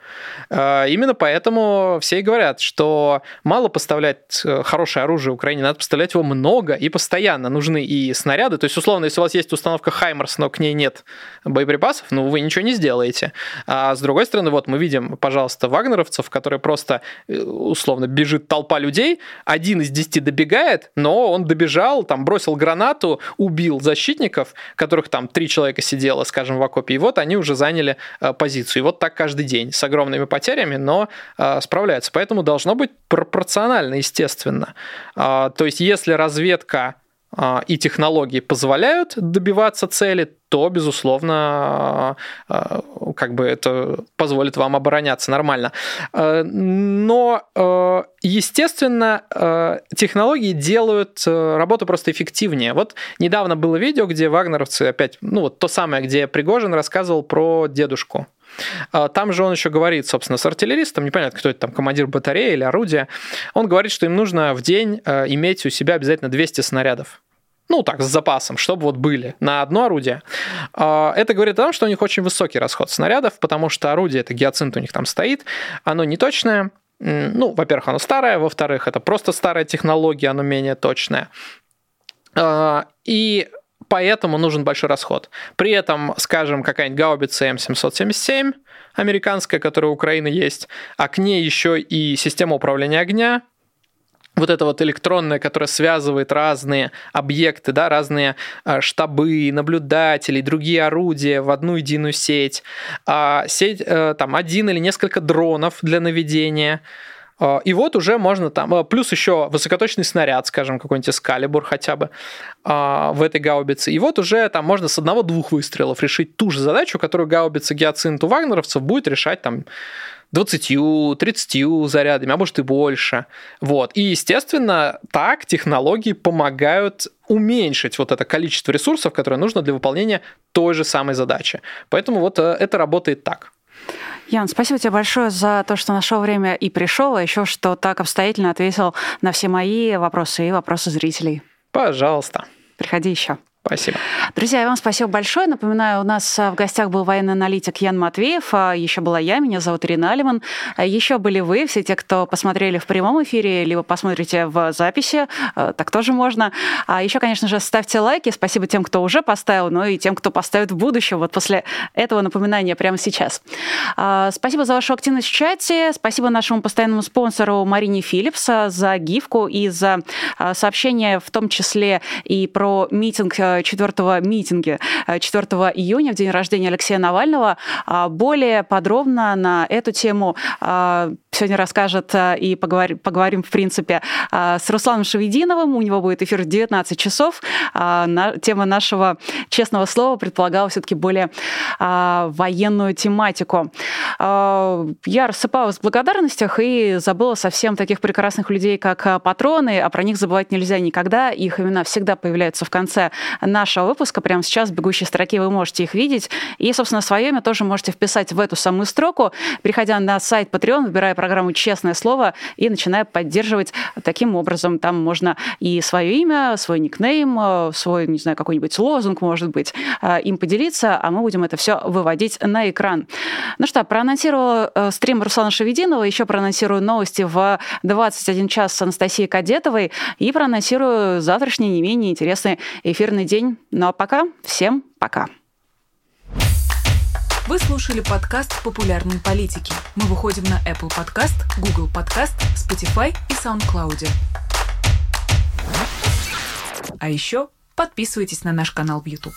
А, именно поэтому все и говорят, что мало поставлять э, хорошее оружие Украине, надо поставлять его много и постоянно. Нужны и снаряды. То есть, условно, если у вас есть установка Хаймерс, но к ней нет боеприпасов, ну, вы ничего не сделаете. А с другой стороны, вот мы видим, пожалуйста, вагнеровцев, которые просто, э, условно, бежит толпа людей, один из десяти добегает, но он добежал, там, бросил гранату, убил защитников, которых там три человека сидело, скажем, в окопе, и вот они уже заняли э, позицию. И вот так каждый день с огромными потерями, но э, справляются. Поэтому должно быть пропорционально, естественно. Э, то есть, если разведка а, и технологии позволяют добиваться цели, то, безусловно, а, как бы это позволит вам обороняться нормально. А, но, естественно, технологии делают работу просто эффективнее. Вот недавно было видео, где вагнеровцы опять, ну вот то самое, где Пригожин рассказывал про дедушку а, там же он еще говорит, собственно, с артиллеристом, непонятно, кто это там, командир батареи или орудия, он говорит, что им нужно в день а, иметь у себя обязательно 200 снарядов ну так, с запасом, чтобы вот были на одно орудие. А, это говорит о том, что у них очень высокий расход снарядов, потому что орудие, это гиацинт у них там стоит, оно не точное, ну, во-первых, оно старое, во-вторых, это просто старая технология, оно менее точное. И поэтому нужен большой расход. При этом, скажем, какая-нибудь гаубица М777 американская, которая у Украины есть, а к ней еще и система управления огня, вот это вот электронное, которое связывает разные объекты, да, разные а, штабы, наблюдатели, другие орудия в одну единую сеть, а сеть, э, там, один или несколько дронов для наведения, и вот уже можно там, а, плюс еще высокоточный снаряд, скажем, какой-нибудь эскалибур хотя бы а, в этой гаубице. И вот уже там можно с одного-двух выстрелов решить ту же задачу, которую гаубица гиацинт у вагнеровцев будет решать там 20-30 зарядами, а может и больше. Вот. И, естественно, так технологии помогают уменьшить вот это количество ресурсов, которое нужно для выполнения той же самой задачи. Поэтому вот э, это работает так. Ян, спасибо тебе большое за то, что нашел время и пришел, а еще что так обстоятельно ответил на все мои вопросы и вопросы зрителей. Пожалуйста. Приходи еще. Спасибо. Друзья, вам спасибо большое. Напоминаю, у нас а, в гостях был военный аналитик Ян Матвеев, а еще была я, меня зовут Ирина Алиман. А еще были вы, все те, кто посмотрели в прямом эфире, либо посмотрите в записи, так тоже можно. А еще, конечно же, ставьте лайки. Спасибо тем, кто уже поставил, но и тем, кто поставит в будущем, вот после этого напоминания прямо сейчас. Спасибо за вашу активность в чате. Спасибо нашему постоянному спонсору Марине Филлипс за гифку и за сообщение, в том числе и про митинг четвертого митинге 4 июня, в день рождения Алексея Навального. А, более подробно на эту тему а, сегодня расскажет а, и поговорим, поговорим, в принципе, с Русланом Шевединовым. У него будет эфир в 19 часов. Тема нашего честного слова предполагала все-таки более военную тематику. Я рассыпалась в благодарностях и забыла совсем таких прекрасных людей, как патроны, а про них забывать нельзя никогда. Их имена всегда появляются в конце нашего выпуска. Прямо сейчас в бегущей строке вы можете их видеть. И, собственно, свое имя тоже можете вписать в эту самую строку, переходя на сайт Patreon, выбирая программу «Честное слово» и начиная поддерживать таким образом. Там можно и свое имя, свой никнейм, свой, не знаю, какой-нибудь лозунг, может быть, э, им поделиться, а мы будем это все выводить на экран. Ну что, проанонсировала э, стрим Руслана Шевединова, еще проанонсирую новости в 21 час с Анастасией Кадетовой и проанонсирую завтрашний не менее интересный эфирный день. Ну а пока всем пока. Вы слушали подкаст «Популярные политики». Мы выходим на Apple Podcast, Google Podcast, Spotify и SoundCloud. А еще подписывайтесь на наш канал в YouTube.